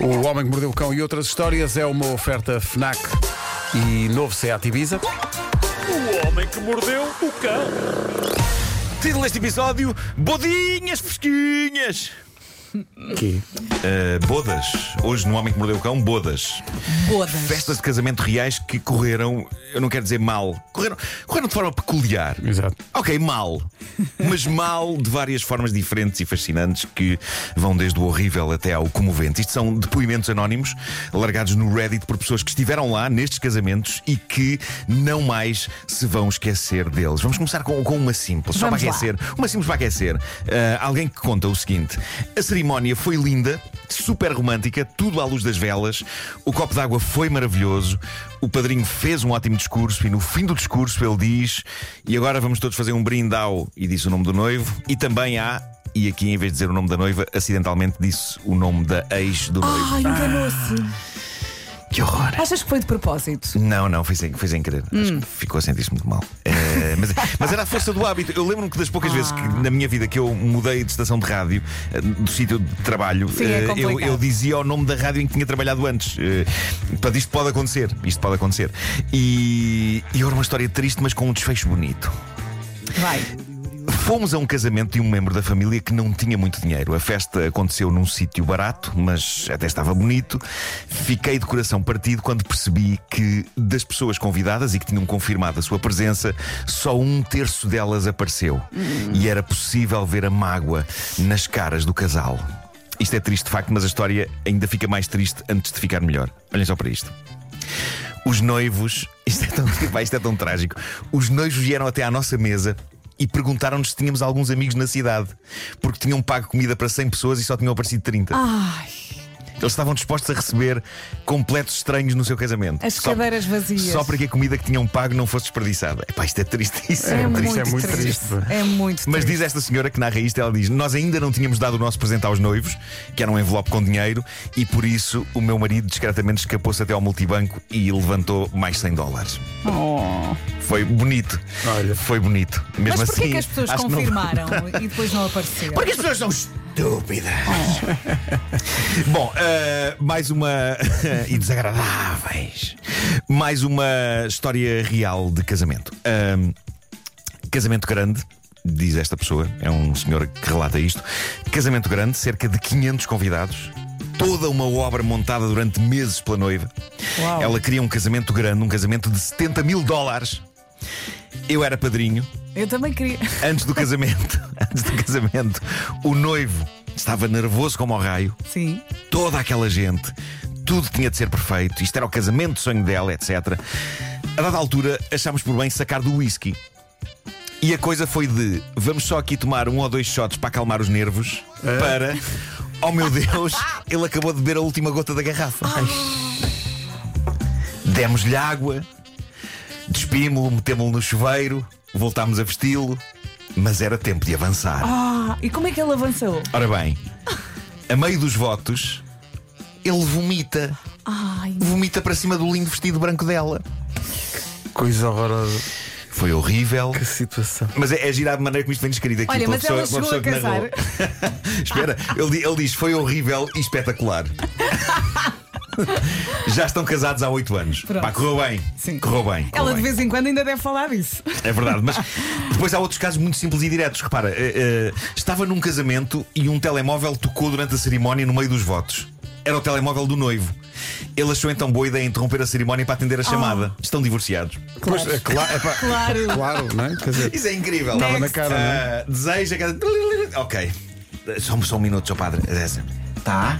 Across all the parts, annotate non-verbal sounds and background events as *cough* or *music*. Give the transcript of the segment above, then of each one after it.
O Homem que Mordeu o Cão e outras histórias é uma oferta FNAC e novo Seat Ibiza. O homem que mordeu o cão. Título deste episódio: Bodinhas fresquinhas. Que? Uh, bodas. Hoje no Homem que Mordeu o Cão, bodas. Bodas. Festas de casamento reais que correram, eu não quero dizer mal, correram, correram de forma peculiar. Exato. Ok, mal. Mas mal de várias formas diferentes e fascinantes que vão desde o horrível até ao comovente. Isto são depoimentos anónimos largados no Reddit por pessoas que estiveram lá nestes casamentos e que não mais se vão esquecer deles. Vamos começar com, com uma simples, só Vamos para lá. aquecer. Uma simples para aquecer. Ah, alguém que conta o seguinte: a cerimónia foi linda, super romântica, tudo à luz das velas. O copo d'água foi maravilhoso. O padrinho fez um ótimo discurso e no fim do discurso ele diz: E agora vamos todos fazer um brinde ao. E disse o nome do noivo. E também há. E aqui, em vez de dizer o nome da noiva, acidentalmente disse o nome da ex do noivo. Ai, enganou-se. Que horror! Achas que foi de propósito? Não, não, foi sem, foi sem querer. Acho Hum. que ficou a sentir-se muito mal. Eh, mas, mas era a força do hábito. Eu lembro-me que das poucas vezes que na minha vida que eu mudei de estação de rádio, eh, do sítio de trabalho, Sim, é eh, eu, complicado. eu dizia o nome da rádio em que tinha trabalhado antes. Eh, Portanto, isto pode acontecer. Isto pode acontecer. E, e era uma história triste, mas com um desfecho bonito. Vai. Fomos a um casamento de um membro da família que não tinha muito dinheiro. A festa aconteceu num sítio barato, mas até estava bonito. Fiquei de coração partido quando percebi que das pessoas convidadas e que tinham confirmado a sua presença, só um terço delas apareceu. E era possível ver a mágoa nas caras do casal. Isto é triste de facto, mas a história ainda fica mais triste antes de ficar melhor. Olhem só para isto. Os noivos, *laughs* isto é tão, isto é tão trágico. Os noivos vieram até à nossa mesa e perguntaram-nos se tínhamos alguns amigos na cidade, porque tinham pago comida para 100 pessoas e só tinham aparecido 30. Ai, Eles estavam dispostos a receber completos estranhos no seu casamento. as Só- cadeiras vazias. Só para que a comida que tinham pago não fosse desperdiçada. Epá, isto é tristíssimo. É, triste, muito é muito triste. triste. É muito Mas triste. diz esta senhora que narra isto, ela diz: Nós ainda não tínhamos dado o nosso presente aos noivos, que era um envelope com dinheiro, e por isso o meu marido discretamente escapou-se até ao multibanco e levantou mais 100 dólares. Oh. Foi bonito. Olha. Foi bonito. Mesmo Mas porquê assim. que as pessoas que não- confirmaram *laughs* e depois não apareceram? Porque as pessoas são estúpidas. *laughs* Bom, eh, mais uma. *laughs* e desagradáveis. Mais uma história real de casamento. Casamento grande. Diz esta pessoa, é um senhor que relata isto. Casamento grande, cerca de 500 convidados, toda uma obra montada durante meses pela noiva. Uau. Ela queria um casamento grande, um casamento de 70 mil dólares. Eu era padrinho, Eu também queria. Antes do *laughs* casamento, antes do *laughs* casamento, o noivo estava nervoso como ao raio, Sim. toda aquela gente, tudo tinha de ser perfeito, isto era o casamento de sonho dela, etc. A dada altura, achámos por bem sacar do whisky. E a coisa foi de vamos só aqui tomar um ou dois shots para acalmar os nervos, para. Oh meu Deus, *laughs* ele acabou de beber a última gota da garrafa. Demos-lhe água, despimos-lo, metemos-lo no chuveiro, voltámos a vesti-lo, mas era tempo de avançar. Ah, e como é que ele avançou? Ora bem, a meio dos votos, ele vomita. Ai, Vomita para cima do lindo vestido branco dela. Coisa horrorosa. Foi horrível. Que situação. Mas é, é girado de maneira como isto vem descrito aqui Olha, pela mas pessoa, ela pela chegou pessoa a que narrou. casar. *laughs* Espera, ele, ele diz: foi horrível e espetacular. *laughs* *laughs* Já estão casados há oito anos. Pronto. Pá, correu bem. Sim. Correu bem. correu ela de bem. vez em quando ainda deve falar disso. É verdade, mas depois há outros casos muito simples e diretos. Repara, eh, eh, estava num casamento e um telemóvel tocou durante a cerimónia no meio dos votos. Era o telemóvel do noivo. Ele achou então boa ideia interromper a cerimónia para atender a chamada. Estão divorciados. Pois, é claro, é pá, Claro. claro, não é? Quer dizer, Isso é incrível. estava na cara, não é? Ah, deseja. que- Ok. Só, só um minuto, seu padre. Tá?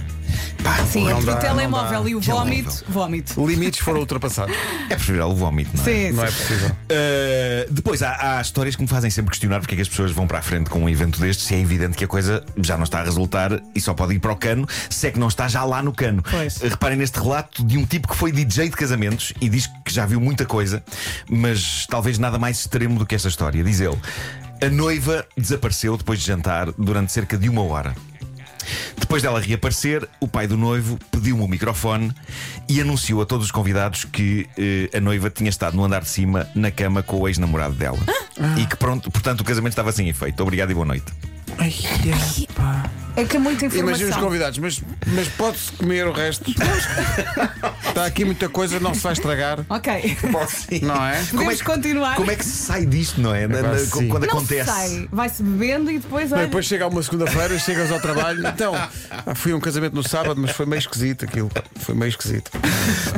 Pá, Sim, Não entre dá, o telemóvel e o vómito, vómito. Limites foram ultrapassados. É preferível o vómito, não é? Sim, Não é sim. possível. Uh, depois há, há histórias que me fazem sempre questionar porque é que as pessoas vão para a frente com um evento destes se é evidente que a coisa já não está a resultar e só pode ir para o cano se é que não está já lá no cano. Pois. Uh, Reparem neste relato de um tipo que foi DJ de casamentos e diz que já viu muita coisa, mas talvez nada mais extremo do que esta história. Diz ele: A noiva desapareceu depois de jantar durante cerca de uma hora. Depois dela reaparecer, o pai do noivo pediu-me o microfone e anunciou a todos os convidados que eh, a noiva tinha estado no andar de cima na cama com o ex-namorado dela. E que pronto, portanto o casamento estava sem efeito. Obrigado e boa noite. Ai, pá. É que é muita Imagina os informação. convidados, mas, mas pode-se comer o resto. Está aqui muita coisa, não se vai estragar, Ok. Sim. não é? Podemos continuar. Como é que se sai disto, não é? Na- na- sim. quando Não acontece. sai. Vai-se bebendo e depois Não, olha. depois chega uma segunda-feira, chegas ao trabalho. Então, ah, fui a um casamento no sábado, mas foi meio esquisito aquilo. Foi meio esquisito.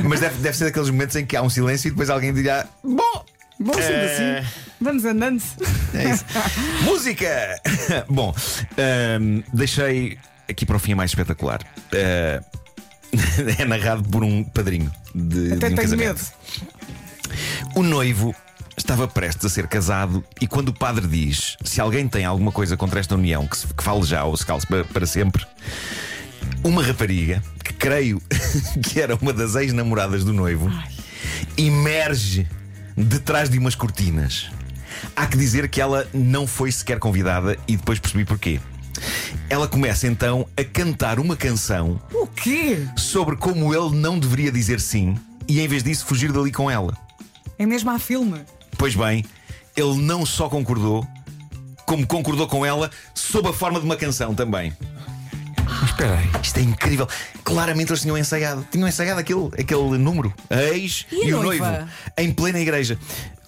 Mas deve, deve ser daqueles momentos em que há um silêncio e depois alguém dirá: Bom, Bom, sendo é, assim. Vamos andando. é isso. *laughs* Música! *laughs* Bom, ahm, deixei aqui para o fim a mais espetacular. Ah, *laughs* é narrado por um padrinho de, Até de um tenho casamento. medo. O noivo estava prestes a ser casado e quando o padre diz se alguém tem alguma coisa contra esta união, que, se, que fale já ou se calce para sempre, uma rapariga, que creio que era uma das ex-namoradas do noivo, emerge detrás de umas cortinas. Há que dizer que ela não foi sequer convidada e depois percebi porquê. Ela começa então a cantar uma canção O quê? sobre como ele não deveria dizer sim e em vez disso fugir dali com ela. É mesmo a filme. Pois bem, ele não só concordou, como concordou com ela sob a forma de uma canção também. Espera aí. Isto é incrível. Claramente eles tinham ensaiado. Tinham ensaiado aquele, aquele número. A ex E e, o noivo. Em plena igreja.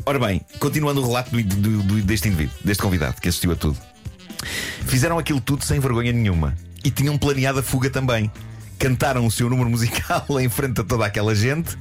Ora bem, continuando o relato do- do- do- deste indivíduo, deste convidado que assistiu a tudo. Fizeram aquilo tudo sem vergonha nenhuma. E tinham planeado a fuga também. Cantaram o seu número musical *laughs* em frente a toda aquela gente.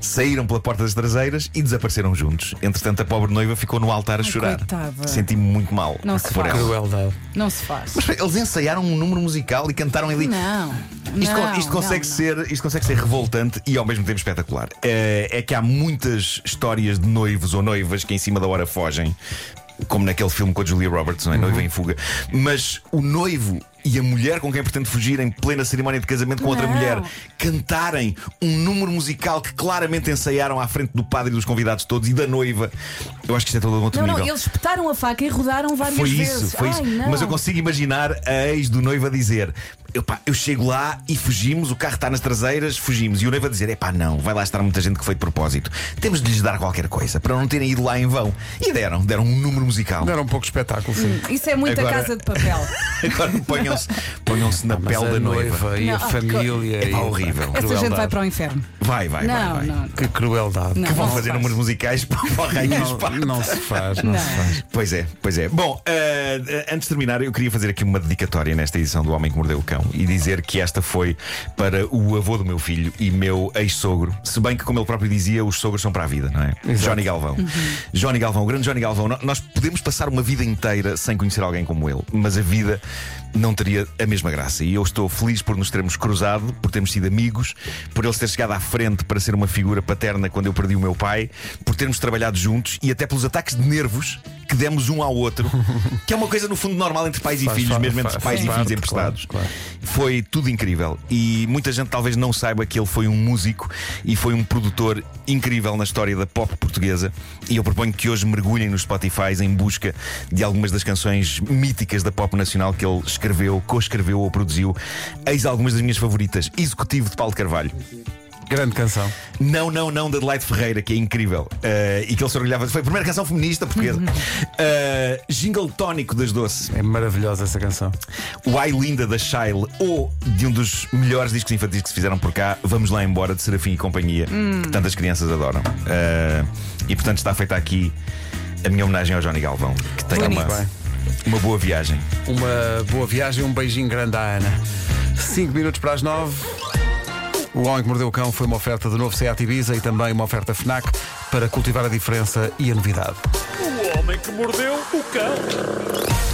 Saíram pela porta das traseiras e desapareceram juntos. Entretanto, a pobre noiva ficou no altar a chorar. coitada. Senti-me muito mal Não se por faz. ela. Crueldade. Não se faz. Mas eles ensaiaram um número musical e cantaram ali. Não. Isto, não, isto consegue não, não. Ser, isto consegue ser revoltante e ao mesmo tempo espetacular. É, é que há muitas histórias de noivos ou noivas que em cima da hora fogem, como naquele filme com a Julia Roberts, não é? Noiva em fuga. Mas o noivo e a mulher com quem pretende fugir em plena cerimónia de casamento com outra Não. mulher cantarem um número musical que claramente ensaiaram à frente do padre e dos convidados todos e da noiva. Eu acho que isto é todo um outro Não, não, nível. eles espetaram a faca e rodaram várias Foi vezes. isso, foi Ai, isso. não. Mas eu consigo imaginar a ex do noivo a dizer: "Epá, eu chego lá e fugimos, o carro está nas traseiras, fugimos. E o noivo a dizer: Epá, não, vai lá estar muita gente que foi de propósito. Temos de lhes dar qualquer coisa para não terem ido lá em vão. E deram, deram um número musical. Não era um pouco espetáculo, sim. Isso é muita Agora- casa de papel. *laughs* Agora ponham-se ponham-se na Mas pele a da noiva. e a Não, família. É e- pá, horrível. Essa Crueldade. gente vai para o inferno. Vai, vai, não, vai, vai. não. Que crueldade. Não. Que vão fazer faz. números musicais para o Rainha Não, não se faz, não, Não. se faz. Pois é, pois é. Bom, eh, antes de terminar, eu queria fazer aqui uma dedicatória nesta edição do Homem que Mordeu o Cão e dizer que esta foi para o avô do meu filho e meu ex-sogro. Se bem que, como ele próprio dizia, os sogros são para a vida, não é? Exato. Johnny Galvão. Johnny Galvão, o grande Johnny Galvão. Nós podemos passar uma vida inteira sem conhecer alguém como ele, mas a vida não teria a mesma graça. E eu estou feliz por nos termos cruzado, por termos sido amigos, por ele ter chegado à frente para ser uma figura paterna quando eu perdi o meu pai, por termos trabalhado juntos e até pelos ataques de nervos que demos um ao outro, *laughs* que é uma coisa no fundo normal entre pais e Faz- filhos, faz- mesmo entre faz- pais faz e filhos emprestados. claro, claro. Foi tudo incrível e muita gente talvez não saiba que ele foi um músico e foi um produtor incrível na história da pop portuguesa. E eu proponho que hoje mergulhem nos Spotify em busca de algumas das canções míticas da pop nacional que ele escreveu, co-escreveu ou produziu. Eis algumas das minhas favoritas: Executivo de Paulo Carvalho. Grande canção. Não, não, não, da Adelaide Ferreira, que é incrível. Eh, e que ele se orgulhava. Foi a primeira canção feminista portuguesa. Eh, jingle tónico das Doce. É maravilhosa essa canção. O Ai Linda da Shile ou de um dos melhores discos infantis que se fizeram por cá, Vamos Lá Embora, de Serafim e Companhia, que tantas crianças adoram. Uh, e portanto está feita aqui a minha homenagem ao Johnny Galvão, que tenha uma, uma boa viagem. Uma boa viagem, um beijinho grande à Ana. 5 minutos para as 9. O Homem que Mordeu o Cão foi uma oferta de novo Seat Ibiza e também uma oferta FNAC para cultivar a diferença e a novidade. O homem que mordeu o cão.